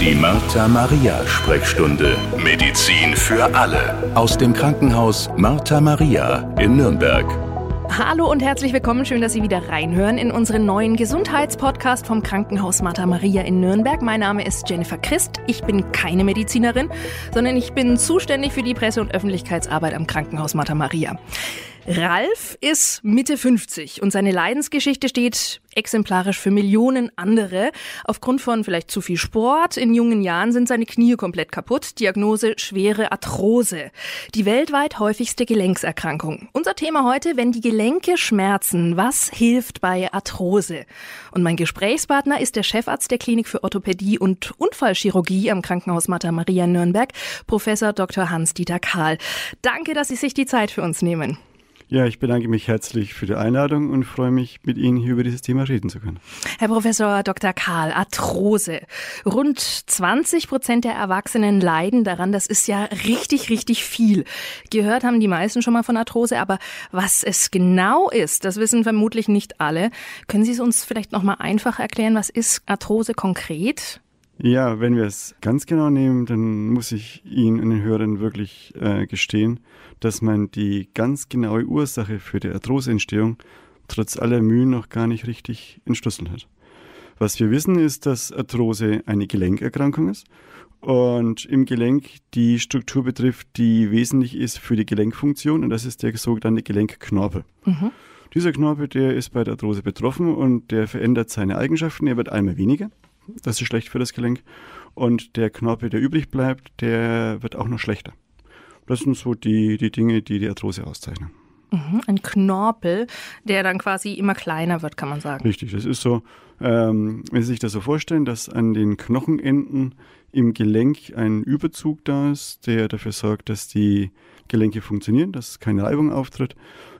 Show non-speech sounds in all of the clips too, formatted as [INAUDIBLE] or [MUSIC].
Die Martha Maria Sprechstunde. Medizin für alle. Aus dem Krankenhaus Martha Maria in Nürnberg. Hallo und herzlich willkommen. Schön, dass Sie wieder reinhören in unseren neuen Gesundheitspodcast vom Krankenhaus Martha Maria in Nürnberg. Mein Name ist Jennifer Christ. Ich bin keine Medizinerin, sondern ich bin zuständig für die Presse- und Öffentlichkeitsarbeit am Krankenhaus Martha Maria. Ralf ist Mitte 50 und seine Leidensgeschichte steht exemplarisch für Millionen andere. Aufgrund von vielleicht zu viel Sport in jungen Jahren sind seine Knie komplett kaputt. Diagnose schwere Arthrose. Die weltweit häufigste Gelenkserkrankung. Unser Thema heute, wenn die Gelenke schmerzen, was hilft bei Arthrose? Und mein Gesprächspartner ist der Chefarzt der Klinik für Orthopädie und Unfallchirurgie am Krankenhaus Martha Maria Nürnberg, Professor Dr. Hans-Dieter Kahl. Danke, dass Sie sich die Zeit für uns nehmen. Ja, ich bedanke mich herzlich für die Einladung und freue mich, mit Ihnen hier über dieses Thema reden zu können. Herr Professor Dr. Karl, Arthrose. Rund 20 Prozent der Erwachsenen leiden daran. Das ist ja richtig, richtig viel. Gehört haben die meisten schon mal von Arthrose, aber was es genau ist, das wissen vermutlich nicht alle. Können Sie es uns vielleicht noch mal einfach erklären? Was ist Arthrose konkret? Ja, wenn wir es ganz genau nehmen, dann muss ich Ihnen und den Hörern wirklich äh, gestehen, dass man die ganz genaue Ursache für die Arthroseentstehung trotz aller Mühen noch gar nicht richtig entschlüsselt hat. Was wir wissen, ist, dass Arthrose eine Gelenkerkrankung ist und im Gelenk die Struktur betrifft, die wesentlich ist für die Gelenkfunktion und das ist der sogenannte Gelenkknorpel. Mhm. Dieser Knorpel, der ist bei der Arthrose betroffen und der verändert seine Eigenschaften. Er wird einmal weniger, das ist schlecht für das Gelenk, und der Knorpel, der übrig bleibt, der wird auch noch schlechter. Das sind so die, die Dinge, die die Arthrose auszeichnen. Mhm, ein Knorpel, der dann quasi immer kleiner wird, kann man sagen. Richtig, das ist so, ähm, wenn Sie sich das so vorstellen, dass an den Knochenenden im Gelenk ein Überzug da ist, der dafür sorgt, dass die Gelenke funktionieren, dass keine Reibung auftritt.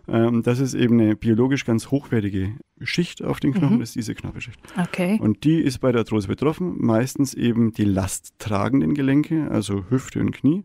Ähm, das ist eben eine biologisch ganz hochwertige Schicht auf den Knochen, mhm. das ist diese Knorpelschicht. Okay. Und die ist bei der Arthrose betroffen, meistens eben die lasttragenden Gelenke, also Hüfte und Knie.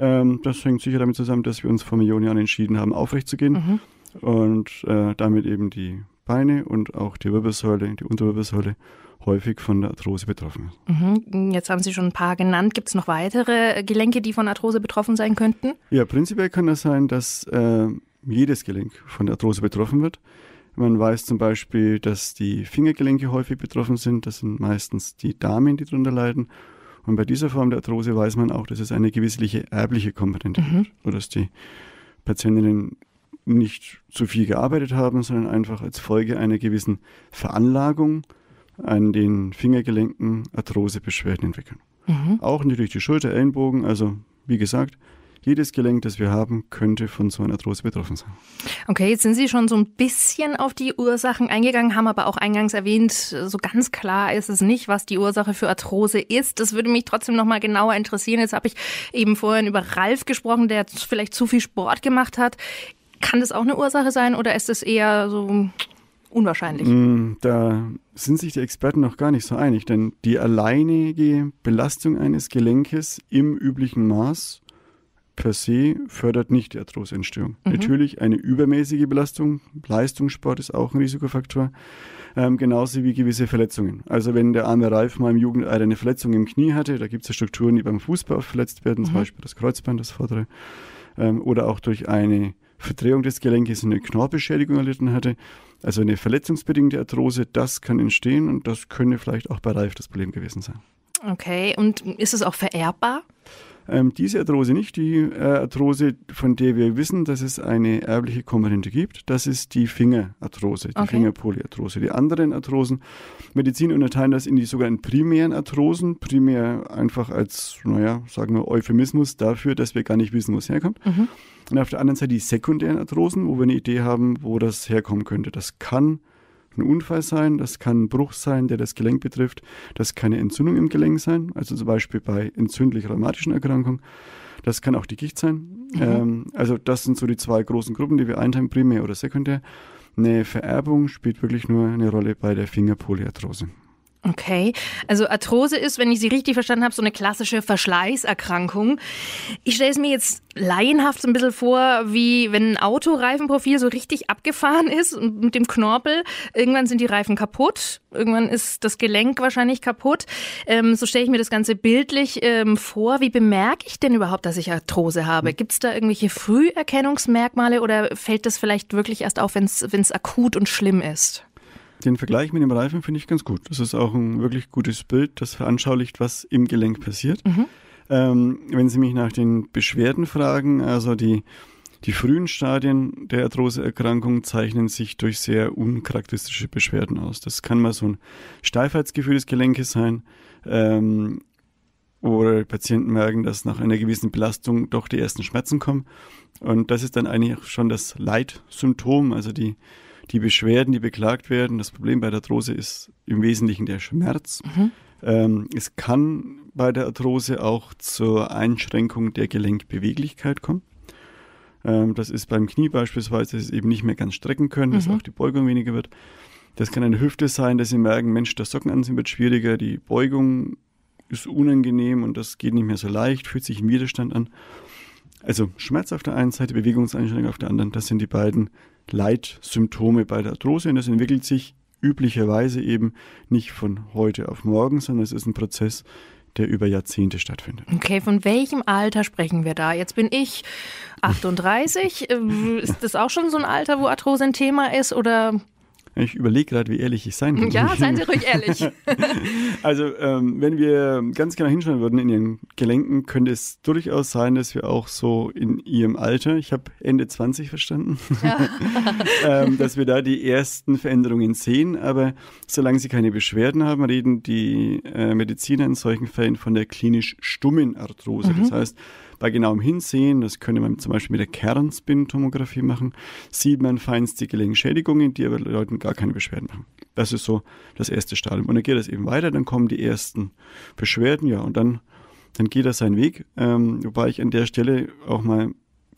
Ähm, das hängt sicher damit zusammen, dass wir uns vor Millionen Jahren entschieden haben, aufrecht zu gehen mhm. und äh, damit eben die Beine und auch die Wirbelsäule, die Unterwirbelsäule häufig von der Arthrose betroffen ist. Mhm. Jetzt haben Sie schon ein paar genannt. Gibt es noch weitere Gelenke, die von Arthrose betroffen sein könnten? Ja, prinzipiell kann das sein, dass äh, jedes Gelenk von der Arthrose betroffen wird. Man weiß zum Beispiel, dass die Fingergelenke häufig betroffen sind. Das sind meistens die Damen, die darunter leiden. Und bei dieser Form der Arthrose weiß man auch, dass es eine gewisse erbliche Komponente mhm. gibt. Oder dass die Patientinnen nicht zu viel gearbeitet haben, sondern einfach als Folge einer gewissen Veranlagung an den Fingergelenken Arthrosebeschwerden entwickeln. Mhm. Auch natürlich die Schulter, Ellenbogen, also wie gesagt, jedes Gelenk, das wir haben, könnte von so einer Arthrose betroffen sein. Okay, jetzt sind Sie schon so ein bisschen auf die Ursachen eingegangen, haben aber auch eingangs erwähnt, so ganz klar ist es nicht, was die Ursache für Arthrose ist. Das würde mich trotzdem noch mal genauer interessieren. Jetzt habe ich eben vorhin über Ralf gesprochen, der vielleicht zu viel Sport gemacht hat. Kann das auch eine Ursache sein oder ist es eher so unwahrscheinlich? Mm, da sind sich die Experten noch gar nicht so einig, denn die alleinige Belastung eines Gelenkes im üblichen Maß per se fördert nicht die Arthroseentstehung. Mhm. Natürlich eine übermäßige Belastung, Leistungssport ist auch ein Risikofaktor, ähm, genauso wie gewisse Verletzungen. Also wenn der arme Ralf mal im Jugendalter eine Verletzung im Knie hatte, da gibt es ja Strukturen, die beim Fußball verletzt werden, mhm. zum Beispiel das Kreuzband, das vordere, ähm, oder auch durch eine Verdrehung des Gelenkes eine Knorpelschädigung erlitten hatte. Also eine verletzungsbedingte Arthrose, das kann entstehen und das könnte vielleicht auch bei Ralf das Problem gewesen sein. Okay, und ist es auch vererbbar? Ähm, diese Arthrose nicht. Die äh, Arthrose, von der wir wissen, dass es eine erbliche Komponente gibt, das ist die Fingerarthrose, die okay. Fingerpolyarthrose. Die anderen Arthrosen, Medizin unterteilen das in die sogenannten primären Arthrosen. Primär einfach als, naja, sagen wir Euphemismus dafür, dass wir gar nicht wissen, wo es herkommt. Mhm. Und auf der anderen Seite die sekundären Arthrosen, wo wir eine Idee haben, wo das herkommen könnte. Das kann ein Unfall sein, das kann ein Bruch sein, der das Gelenk betrifft, das kann eine Entzündung im Gelenk sein, also zum Beispiel bei entzündlich-rheumatischen Erkrankungen. Das kann auch die Gicht sein. Mhm. Ähm, also das sind so die zwei großen Gruppen, die wir einteilen, primär oder sekundär. Eine Vererbung spielt wirklich nur eine Rolle bei der Fingerpolyarthrose. Okay, also Arthrose ist, wenn ich Sie richtig verstanden habe, so eine klassische Verschleißerkrankung. Ich stelle es mir jetzt laienhaft so ein bisschen vor, wie wenn ein Autoreifenprofil so richtig abgefahren ist und mit dem Knorpel. Irgendwann sind die Reifen kaputt, irgendwann ist das Gelenk wahrscheinlich kaputt. Ähm, so stelle ich mir das Ganze bildlich ähm, vor. Wie bemerke ich denn überhaupt, dass ich Arthrose habe? Gibt es da irgendwelche Früherkennungsmerkmale oder fällt das vielleicht wirklich erst auf, wenn es akut und schlimm ist? Den Vergleich mit dem Reifen finde ich ganz gut. Das ist auch ein wirklich gutes Bild, das veranschaulicht, was im Gelenk passiert. Mhm. Ähm, wenn Sie mich nach den Beschwerden fragen, also die, die frühen Stadien der Arthroseerkrankung zeichnen sich durch sehr uncharakteristische Beschwerden aus. Das kann mal so ein Steifheitsgefühl des Gelenkes sein, ähm, oder Patienten merken, dass nach einer gewissen Belastung doch die ersten Schmerzen kommen. Und das ist dann eigentlich schon das Leitsymptom, also die die Beschwerden, die beklagt werden. Das Problem bei der Arthrose ist im Wesentlichen der Schmerz. Mhm. Ähm, es kann bei der Arthrose auch zur Einschränkung der Gelenkbeweglichkeit kommen. Ähm, das ist beim Knie beispielsweise, dass sie eben nicht mehr ganz strecken können, dass mhm. auch die Beugung weniger wird. Das kann eine Hüfte sein, dass sie merken, Mensch, das Sockenanziehen wird schwieriger, die Beugung ist unangenehm und das geht nicht mehr so leicht, fühlt sich im Widerstand an. Also Schmerz auf der einen Seite, Bewegungseinschränkung auf der anderen, das sind die beiden Leitsymptome bei der Arthrose und das entwickelt sich üblicherweise eben nicht von heute auf morgen, sondern es ist ein Prozess, der über Jahrzehnte stattfindet. Okay, von welchem Alter sprechen wir da? Jetzt bin ich [LAUGHS] 38. Äh, ist das auch schon so ein Alter, wo Arthrose ein Thema ist oder ich überlege gerade, wie ehrlich ich sein kann. Ja, seien Sie ruhig [LAUGHS] ehrlich. [LAUGHS] also, ähm, wenn wir ganz genau hinschauen würden in Ihren Gelenken, könnte es durchaus sein, dass wir auch so in Ihrem Alter, ich habe Ende 20 verstanden, ja. [LAUGHS] ähm, dass wir da die ersten Veränderungen sehen. Aber solange Sie keine Beschwerden haben, reden die äh, Mediziner in solchen Fällen von der klinisch stummen Arthrose. Mhm. Das heißt, bei genauem Hinsehen, das könnte man zum Beispiel mit der Kernspintomographie machen, sieht man feinste Gelenkschädigungen, die aber Leuten gar keine Beschwerden machen. Das ist so das erste Stadium. Und dann geht das eben weiter, dann kommen die ersten Beschwerden, ja, und dann, dann geht das seinen Weg. Ähm, wobei ich an der Stelle auch mal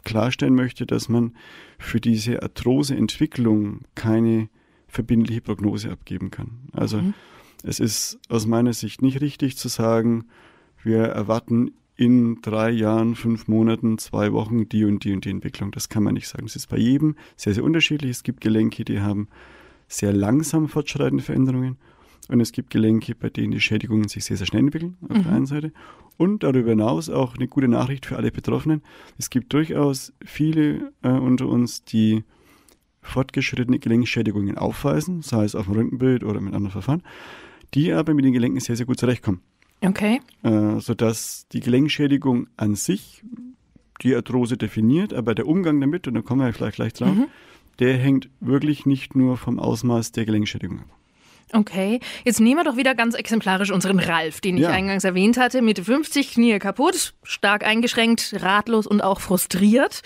klarstellen möchte, dass man für diese Arthroseentwicklung keine verbindliche Prognose abgeben kann. Also mhm. es ist aus meiner Sicht nicht richtig zu sagen, wir erwarten in drei Jahren, fünf Monaten, zwei Wochen die und die und die Entwicklung. Das kann man nicht sagen. Es ist bei jedem sehr, sehr unterschiedlich. Es gibt Gelenke, die haben sehr langsam fortschreitende Veränderungen. Und es gibt Gelenke, bei denen die Schädigungen sich sehr, sehr schnell entwickeln, auf mhm. der einen Seite. Und darüber hinaus auch eine gute Nachricht für alle Betroffenen. Es gibt durchaus viele äh, unter uns, die fortgeschrittene Gelenkschädigungen aufweisen, sei es auf dem Röntgenbild oder mit anderen Verfahren, die aber mit den Gelenken sehr, sehr gut zurechtkommen. Okay. Äh, sodass die Gelenkschädigung an sich die Arthrose definiert, aber der Umgang damit, und da kommen wir vielleicht gleich drauf, mhm. der hängt wirklich nicht nur vom Ausmaß der Gelenkschädigung ab. Okay, jetzt nehmen wir doch wieder ganz exemplarisch unseren Ralf, den ich ja. eingangs erwähnt hatte. Mitte 50, Knie kaputt, stark eingeschränkt, ratlos und auch frustriert.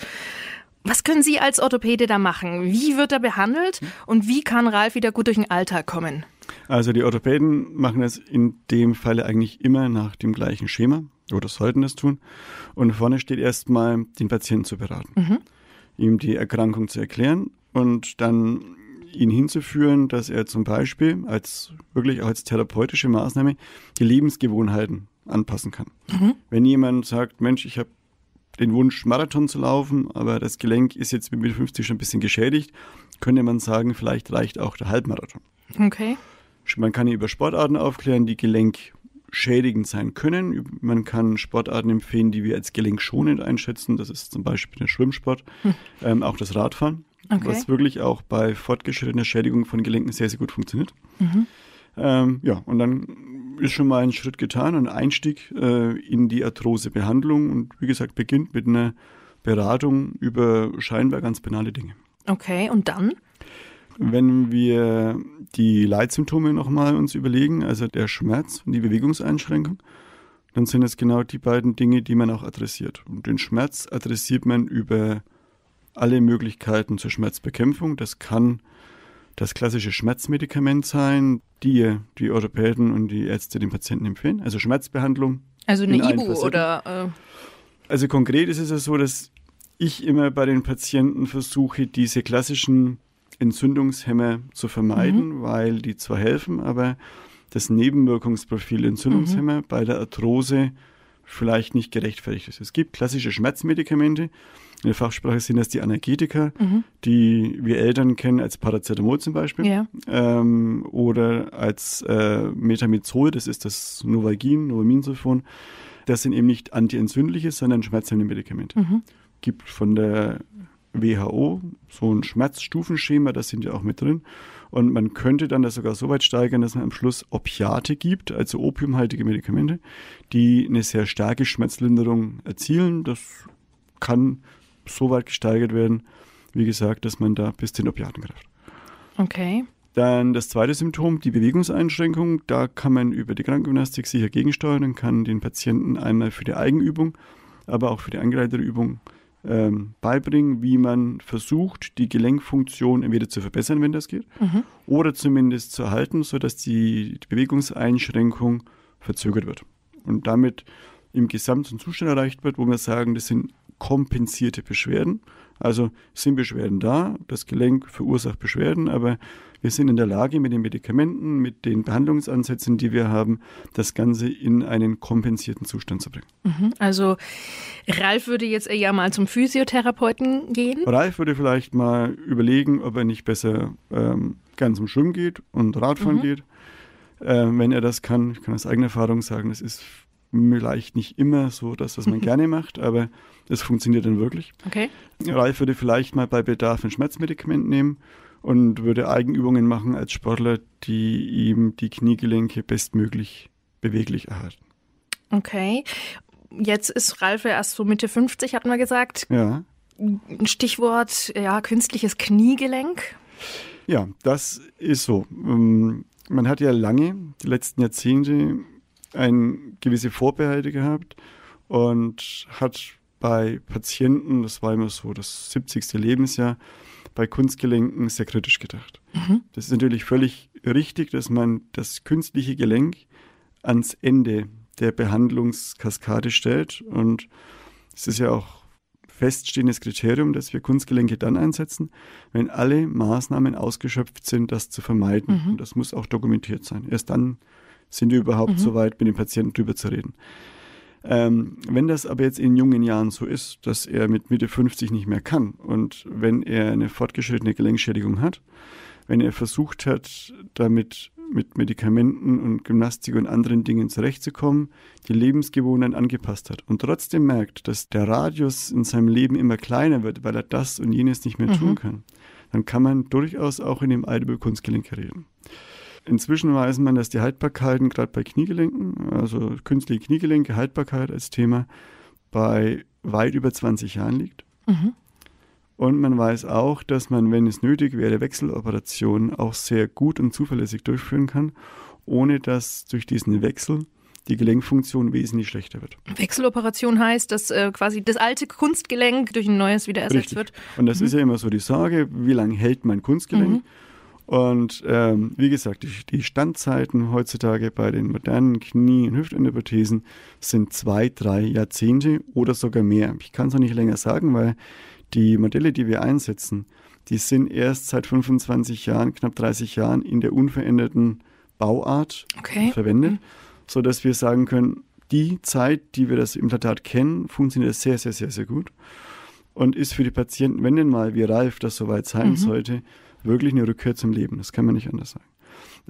Was können Sie als Orthopäde da machen? Wie wird er behandelt und wie kann Ralf wieder gut durch den Alltag kommen? Also die Orthopäden machen es in dem Falle eigentlich immer nach dem gleichen Schema oder sollten das tun. Und vorne steht erstmal, den Patienten zu beraten, mhm. ihm die Erkrankung zu erklären und dann ihn hinzuführen, dass er zum Beispiel als wirklich auch als therapeutische Maßnahme die Lebensgewohnheiten anpassen kann. Mhm. Wenn jemand sagt, Mensch, ich habe den Wunsch, Marathon zu laufen, aber das Gelenk ist jetzt mit Mitte 50 schon ein bisschen geschädigt, könnte man sagen, vielleicht reicht auch der Halbmarathon. Okay. Man kann über Sportarten aufklären, die gelenkschädigend sein können. Man kann Sportarten empfehlen, die wir als gelenkschonend einschätzen. Das ist zum Beispiel der Schwimmsport, hm. ähm, auch das Radfahren, okay. was wirklich auch bei fortgeschrittener Schädigung von Gelenken sehr, sehr gut funktioniert. Mhm. Ähm, ja, und dann ist schon mal ein Schritt getan, ein Einstieg äh, in die Arthrosebehandlung und wie gesagt beginnt mit einer Beratung über scheinbar ganz banale Dinge. Okay, und dann? Wenn wir die Leitsymptome nochmal uns überlegen, also der Schmerz und die Bewegungseinschränkung, dann sind es genau die beiden Dinge, die man auch adressiert. Und den Schmerz adressiert man über alle Möglichkeiten zur Schmerzbekämpfung. Das kann das klassische Schmerzmedikament sein, die die Orthopäden und die Ärzte den Patienten empfehlen. Also Schmerzbehandlung. Also eine Ibu oder. Äh also konkret ist es ja so, dass ich immer bei den Patienten versuche, diese klassischen Entzündungshemmer zu vermeiden, mhm. weil die zwar helfen, aber das Nebenwirkungsprofil Entzündungshemmer mhm. bei der Arthrose vielleicht nicht gerechtfertigt ist. Es gibt klassische Schmerzmedikamente. In der Fachsprache sind das die Analgetika, mhm. die wir Eltern kennen als Paracetamol zum Beispiel ja. ähm, oder als äh, Metamizol, das ist das Novagin, Novaminsulfon. Das sind eben nicht antientzündliche, sondern schmerzhemmende Medikamente. Mhm. Gibt von der WHO so ein Schmerzstufenschema, das sind ja auch mit drin. Und man könnte dann das sogar so weit steigern, dass man am Schluss Opiate gibt, also opiumhaltige Medikamente, die eine sehr starke Schmerzlinderung erzielen. Das kann so weit gesteigert werden, wie gesagt, dass man da bis zu den Opiaten greift. Okay. Dann das zweite Symptom, die Bewegungseinschränkung. Da kann man über die Krankengymnastik sicher gegensteuern und kann den Patienten einmal für die Eigenübung, aber auch für die angeleitete Übung ähm, beibringen, wie man versucht, die Gelenkfunktion entweder zu verbessern, wenn das geht, mhm. oder zumindest zu erhalten, sodass die, die Bewegungseinschränkung verzögert wird und damit im gesamten Zustand erreicht wird, wo wir sagen, das sind kompensierte Beschwerden. Also sind Beschwerden da, das Gelenk verursacht Beschwerden, aber wir sind in der Lage, mit den Medikamenten, mit den Behandlungsansätzen, die wir haben, das Ganze in einen kompensierten Zustand zu bringen. Mhm. Also Ralf würde jetzt eher mal zum Physiotherapeuten gehen? Ralf würde vielleicht mal überlegen, ob er nicht besser ähm, gern zum Schwimmen geht und Radfahren mhm. geht. Äh, wenn er das kann, ich kann aus eigener Erfahrung sagen, das ist vielleicht nicht immer so das, was man [LAUGHS] gerne macht, aber es funktioniert dann wirklich. Okay. Ralf würde vielleicht mal bei Bedarf ein Schmerzmedikament nehmen und würde Eigenübungen machen als Sportler, die ihm die Kniegelenke bestmöglich beweglich erhalten. Okay. Jetzt ist Ralf ja erst so Mitte 50, hatten wir gesagt. Ja. Stichwort, ja, künstliches Kniegelenk. Ja, das ist so. Ähm, man hat ja lange, die letzten Jahrzehnte, ein gewisse Vorbehalte gehabt und hat bei Patienten, das war immer so das 70. Lebensjahr, bei Kunstgelenken sehr kritisch gedacht. Mhm. Das ist natürlich völlig richtig, dass man das künstliche Gelenk ans Ende der Behandlungskaskade stellt. Und es ist ja auch feststehendes Kriterium, dass wir Kunstgelenke dann einsetzen, wenn alle Maßnahmen ausgeschöpft sind, das zu vermeiden. Mhm. Und das muss auch dokumentiert sein. Erst dann sind wir überhaupt mhm. so weit, mit dem Patienten drüber zu reden. Ähm, wenn das aber jetzt in jungen Jahren so ist, dass er mit Mitte 50 nicht mehr kann und wenn er eine fortgeschrittene Gelenkschädigung hat, wenn er versucht hat, damit mit Medikamenten und Gymnastik und anderen Dingen zurechtzukommen, die Lebensgewohnheiten angepasst hat und trotzdem merkt, dass der Radius in seinem Leben immer kleiner wird, weil er das und jenes nicht mehr mhm. tun kann, dann kann man durchaus auch in dem Alter über Kunstgelenke reden. Inzwischen weiß man, dass die Haltbarkeiten gerade bei Kniegelenken, also künstliche Kniegelenke, Haltbarkeit als Thema, bei weit über 20 Jahren liegt. Mhm. Und man weiß auch, dass man, wenn es nötig wäre, Wechseloperationen auch sehr gut und zuverlässig durchführen kann, ohne dass durch diesen Wechsel die Gelenkfunktion wesentlich schlechter wird. Wechseloperation heißt, dass äh, quasi das alte Kunstgelenk durch ein neues wieder ersetzt Richtig. wird. Und das mhm. ist ja immer so die Sorge, wie lange hält mein Kunstgelenk? Mhm. Und ähm, wie gesagt, die, die, Standzeiten heutzutage bei den modernen Knie- und Hüftendoprothesen sind zwei, drei Jahrzehnte oder sogar mehr. Ich kann es noch nicht länger sagen, weil die Modelle, die wir einsetzen, die sind erst seit 25 Jahren, knapp 30 Jahren in der unveränderten Bauart okay. verwendet, mhm. sodass wir sagen können, die Zeit, die wir das Implantat kennen, funktioniert sehr, sehr, sehr, sehr gut und ist für die Patienten, wenn denn mal wie Ralf das soweit sein mhm. sollte, wirklich eine Rückkehr zum Leben. Das kann man nicht anders sagen.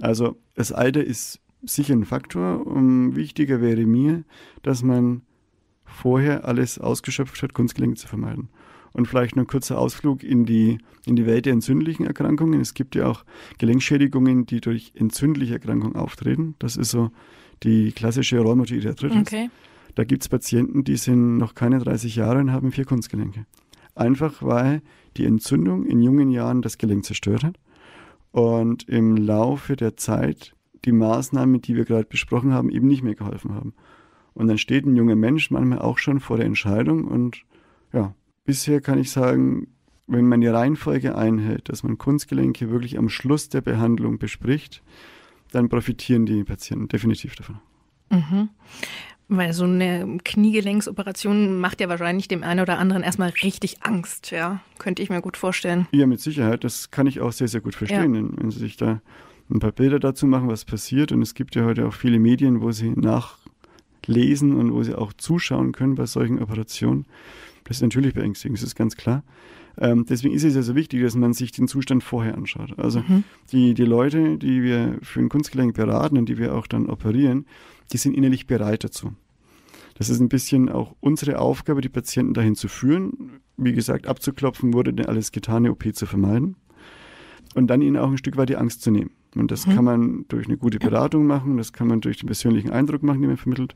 Also das Alter ist sicher ein Faktor. Um, wichtiger wäre mir, dass man vorher alles ausgeschöpft hat, Kunstgelenke zu vermeiden. Und vielleicht noch ein kurzer Ausflug in die, in die Welt der entzündlichen Erkrankungen. Es gibt ja auch Gelenkschädigungen, die durch entzündliche Erkrankungen auftreten. Das ist so die klassische Rheumatoide Arthritis. Okay. Da gibt es Patienten, die sind noch keine 30 Jahre und haben vier Kunstgelenke. Einfach weil die Entzündung in jungen Jahren das Gelenk zerstört hat und im Laufe der Zeit die Maßnahmen, die wir gerade besprochen haben, eben nicht mehr geholfen haben. Und dann steht ein junger Mensch manchmal auch schon vor der Entscheidung und ja, bisher kann ich sagen, wenn man die Reihenfolge einhält, dass man Kunstgelenke wirklich am Schluss der Behandlung bespricht, dann profitieren die Patienten definitiv davon. Mhm. Weil so eine Kniegelenksoperation macht ja wahrscheinlich dem einen oder anderen erstmal richtig Angst, ja. Könnte ich mir gut vorstellen. Ja, mit Sicherheit. Das kann ich auch sehr, sehr gut verstehen, ja. wenn Sie sich da ein paar Bilder dazu machen, was passiert. Und es gibt ja heute auch viele Medien, wo sie nachlesen und wo sie auch zuschauen können bei solchen Operationen. Das ist natürlich beängstigend, das ist ganz klar. Ähm, deswegen ist es ja so wichtig, dass man sich den Zustand vorher anschaut. Also mhm. die, die Leute, die wir für ein Kunstgelenk beraten und die wir auch dann operieren, die sind innerlich bereit dazu. Das ist ein bisschen auch unsere Aufgabe, die Patienten dahin zu führen, wie gesagt, abzuklopfen, wurde denn alles getane OP zu vermeiden und dann ihnen auch ein Stück weit die Angst zu nehmen. Und das mhm. kann man durch eine gute Beratung machen, das kann man durch den persönlichen Eindruck machen, den man vermittelt,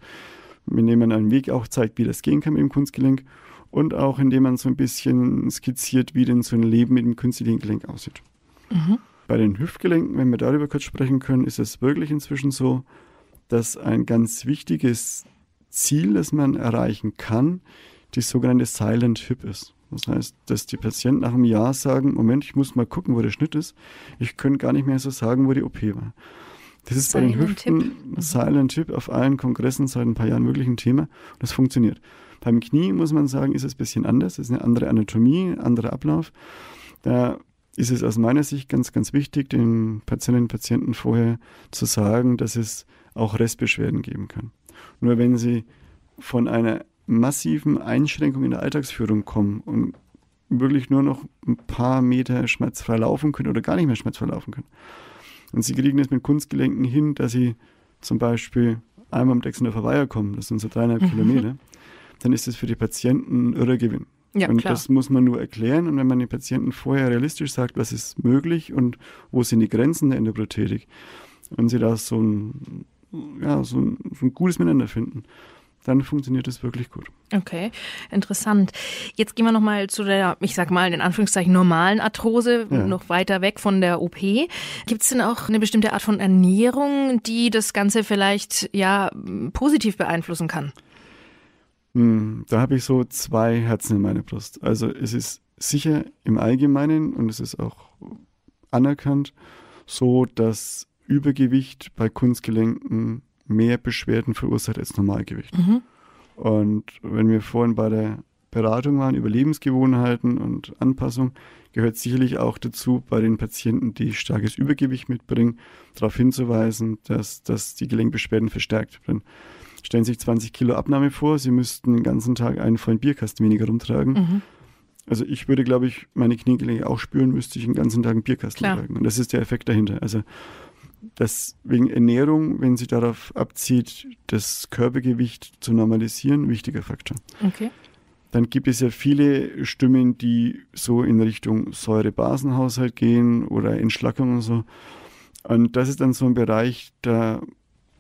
indem man einen Weg auch zeigt, wie das gehen kann mit dem Kunstgelenk und auch indem man so ein bisschen skizziert, wie denn so ein Leben mit dem künstlichen Gelenk aussieht. Mhm. Bei den Hüftgelenken, wenn wir darüber kurz sprechen können, ist es wirklich inzwischen so, dass ein ganz wichtiges Ziel, das man erreichen kann, die sogenannte Silent Hip ist. Das heißt, dass die Patienten nach einem Jahr sagen, Moment, ich muss mal gucken, wo der Schnitt ist. Ich könnte gar nicht mehr so sagen, wo die OP war. Das ist Silent bei den Hüften Tip. Silent Tip auf allen Kongressen seit ein paar Jahren wirklich ein Thema. Und das funktioniert. Beim Knie muss man sagen, ist es ein bisschen anders. Es ist eine andere Anatomie, ein anderer Ablauf. Da ist es aus meiner Sicht ganz, ganz wichtig, den Patientinnen und Patienten vorher zu sagen, dass es auch Restbeschwerden geben kann. Nur wenn sie von einer massiven Einschränkung in der Alltagsführung kommen und wirklich nur noch ein paar Meter schmerzfrei laufen können oder gar nicht mehr schmerzfrei laufen können. Und sie kriegen es mit Kunstgelenken hin, dass sie zum Beispiel einmal am Dexendorfer Weiher kommen, das sind so dreieinhalb mhm. Kilometer, dann ist das für die Patienten ein irrer Gewinn. Ja, und klar. das muss man nur erklären. Und wenn man den Patienten vorher realistisch sagt, was ist möglich und wo sind die Grenzen der Endoprothetik, und sie da so ein, ja, so ein, so ein gutes Miteinander finden, dann funktioniert es wirklich gut. Okay, interessant. Jetzt gehen wir nochmal zu der, ich sag mal in Anführungszeichen, normalen Arthrose, ja. noch weiter weg von der OP. Gibt es denn auch eine bestimmte Art von Ernährung, die das Ganze vielleicht ja positiv beeinflussen kann? Hm, da habe ich so zwei Herzen in meiner Brust. Also es ist sicher im Allgemeinen und es ist auch anerkannt so, dass Übergewicht bei Kunstgelenken mehr Beschwerden verursacht als Normalgewicht. Mhm. Und wenn wir vorhin bei der Beratung waren über Lebensgewohnheiten und Anpassung, gehört sicherlich auch dazu, bei den Patienten, die starkes Übergewicht mitbringen, darauf hinzuweisen, dass, dass die Gelenkbeschwerden verstärkt werden. Stellen Sie sich 20 Kilo Abnahme vor, Sie müssten den ganzen Tag einen vollen Bierkasten weniger rumtragen. Mhm. Also ich würde, glaube ich, meine Kniegelenke auch spüren, müsste ich den ganzen Tag einen Bierkasten Klar. tragen. Und das ist der Effekt dahinter. Also dass wegen Ernährung, wenn sie darauf abzieht, das Körpergewicht zu normalisieren, wichtiger Faktor. Okay. Dann gibt es ja viele Stimmen, die so in Richtung Säurebasenhaushalt gehen oder Entschlackung und so. Und das ist dann so ein Bereich, da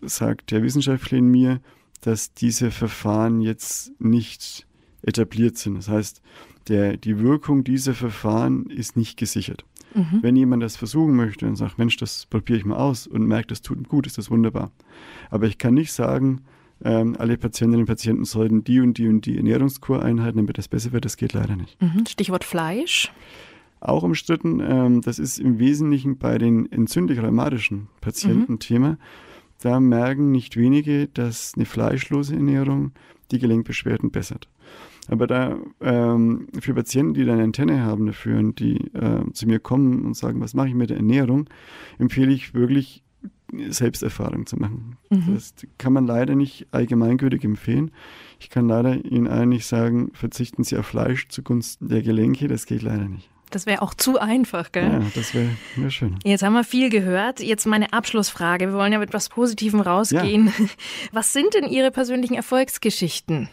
sagt der Wissenschaftler in mir, dass diese Verfahren jetzt nicht etabliert sind. Das heißt, der, die Wirkung dieser Verfahren ist nicht gesichert. Mhm. Wenn jemand das versuchen möchte und sagt, Mensch, das probiere ich mal aus und merkt, das tut ihm gut, ist das wunderbar. Aber ich kann nicht sagen, ähm, alle Patientinnen und Patienten sollten die und die und die Ernährungskur einhalten, damit das besser wird. Das geht leider nicht. Mhm. Stichwort Fleisch. Auch umstritten, ähm, das ist im Wesentlichen bei den entzündlich-rheumatischen Patienten mhm. Thema. Da merken nicht wenige, dass eine fleischlose Ernährung die Gelenkbeschwerden bessert. Aber da ähm, für Patienten, die da eine Antenne haben dafür und die äh, zu mir kommen und sagen, was mache ich mit der Ernährung, empfehle ich wirklich Selbsterfahrung zu machen. Mhm. Das kann man leider nicht allgemeingültig empfehlen. Ich kann leider Ihnen eigentlich sagen, verzichten Sie auf Fleisch zugunsten der Gelenke, das geht leider nicht. Das wäre auch zu einfach, gell? Ja, das wäre wär schön. Jetzt haben wir viel gehört. Jetzt meine Abschlussfrage. Wir wollen ja mit etwas Positivem rausgehen. Ja. [LAUGHS] Was sind denn Ihre persönlichen Erfolgsgeschichten?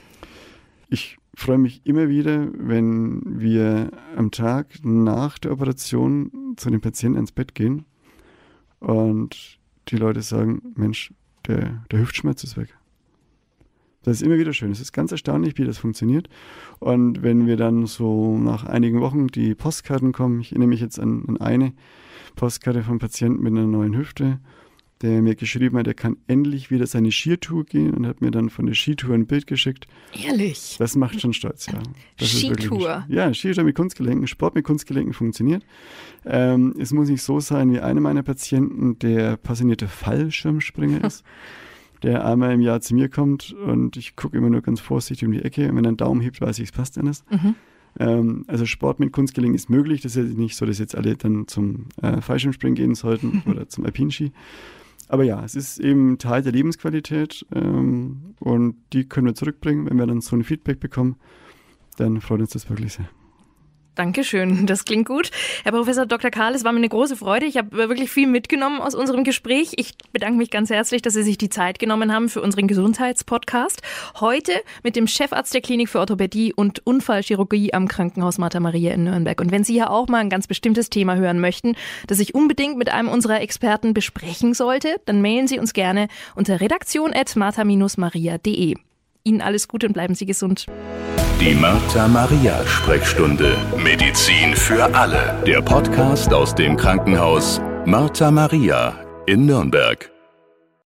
Ich freue mich immer wieder, wenn wir am Tag nach der Operation zu den Patienten ins Bett gehen und die Leute sagen, Mensch, der, der Hüftschmerz ist weg. Das ist immer wieder schön. Es ist ganz erstaunlich, wie das funktioniert. Und wenn wir dann so nach einigen Wochen die Postkarten kommen, ich erinnere mich jetzt an, an eine Postkarte vom Patienten mit einer neuen Hüfte, der mir geschrieben hat, er kann endlich wieder seine Skitour gehen und hat mir dann von der Skitour ein Bild geschickt. Ehrlich? Das macht schon stolz, ja. Das Skitour? ja, Skitour mit Kunstgelenken, Sport mit Kunstgelenken funktioniert. Ähm, es muss nicht so sein wie einer meiner Patienten, der passionierte Fallschirmspringer [LAUGHS] ist, der einmal im Jahr zu mir kommt und ich gucke immer nur ganz vorsichtig um die Ecke und wenn er einen Daumen hebt, weiß ich, es passt alles. Mhm. Ähm, also Sport mit Kunstgelenk ist möglich. Das ist nicht so, dass jetzt alle dann zum äh, Fallschirmspringen gehen sollten [LAUGHS] oder zum Alpinski. Aber ja, es ist eben Teil der Lebensqualität ähm, und die können wir zurückbringen. Wenn wir dann so ein Feedback bekommen, dann freut uns das wirklich sehr. Dankeschön, [LAUGHS] das klingt gut. Herr Professor Dr. Karl, es war mir eine große Freude. Ich habe wirklich viel mitgenommen aus unserem Gespräch. Ich bedanke mich ganz herzlich, dass Sie sich die Zeit genommen haben für unseren Gesundheitspodcast. Heute mit dem Chefarzt der Klinik für Orthopädie und Unfallchirurgie am Krankenhaus Martha Maria in Nürnberg. Und wenn Sie ja auch mal ein ganz bestimmtes Thema hören möchten, das ich unbedingt mit einem unserer Experten besprechen sollte, dann mailen Sie uns gerne unter redaktion.martha-maria.de. Ihnen alles Gute und bleiben Sie gesund. Die Martha Maria Sprechstunde. Medizin für alle. Der Podcast aus dem Krankenhaus Martha Maria in Nürnberg.